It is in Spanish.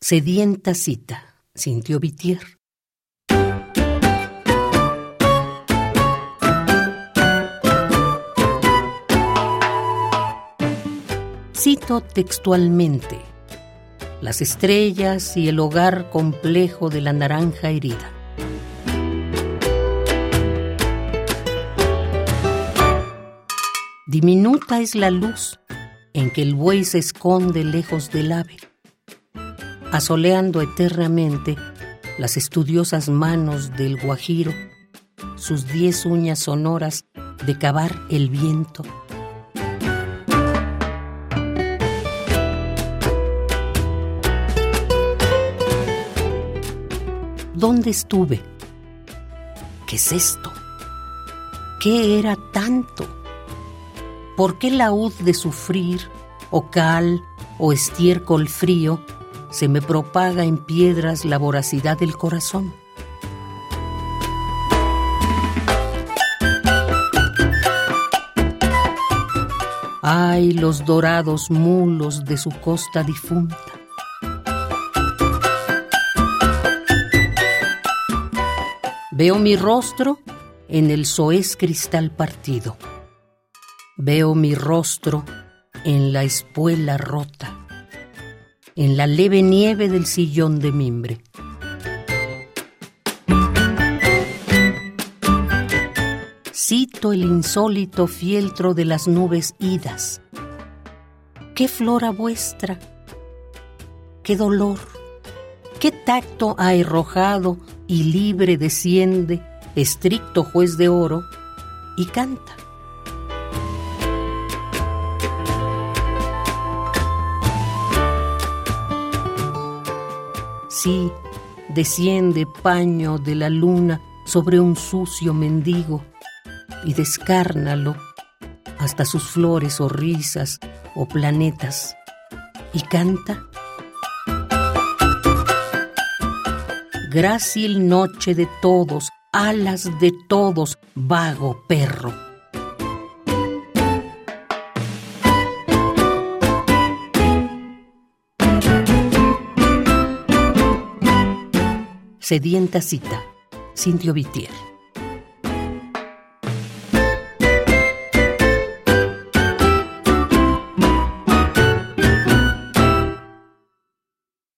Sedienta cita, sintió Vitier. Cito textualmente las estrellas y el hogar complejo de la naranja herida. Diminuta es la luz en que el buey se esconde lejos del ave, asoleando eternamente las estudiosas manos del guajiro, sus diez uñas sonoras de cavar el viento. ¿Dónde estuve? ¿Qué es esto? ¿Qué era tanto? ¿Por qué laúd de sufrir, o cal, o estiércol frío, se me propaga en piedras la voracidad del corazón? Ay, los dorados mulos de su costa difunta. Veo mi rostro en el soez cristal partido. Veo mi rostro en la espuela rota, en la leve nieve del sillón de mimbre. Cito el insólito fieltro de las nubes idas. ¡Qué flora vuestra! ¡Qué dolor! ¿Qué tacto ha arrojado y libre desciende, estricto juez de oro, y canta? Sí, desciende paño de la luna sobre un sucio mendigo y descárnalo hasta sus flores o risas o planetas y canta. Grácil noche de todos, alas de todos, vago perro. Sedienta cita, Cintio Vitier.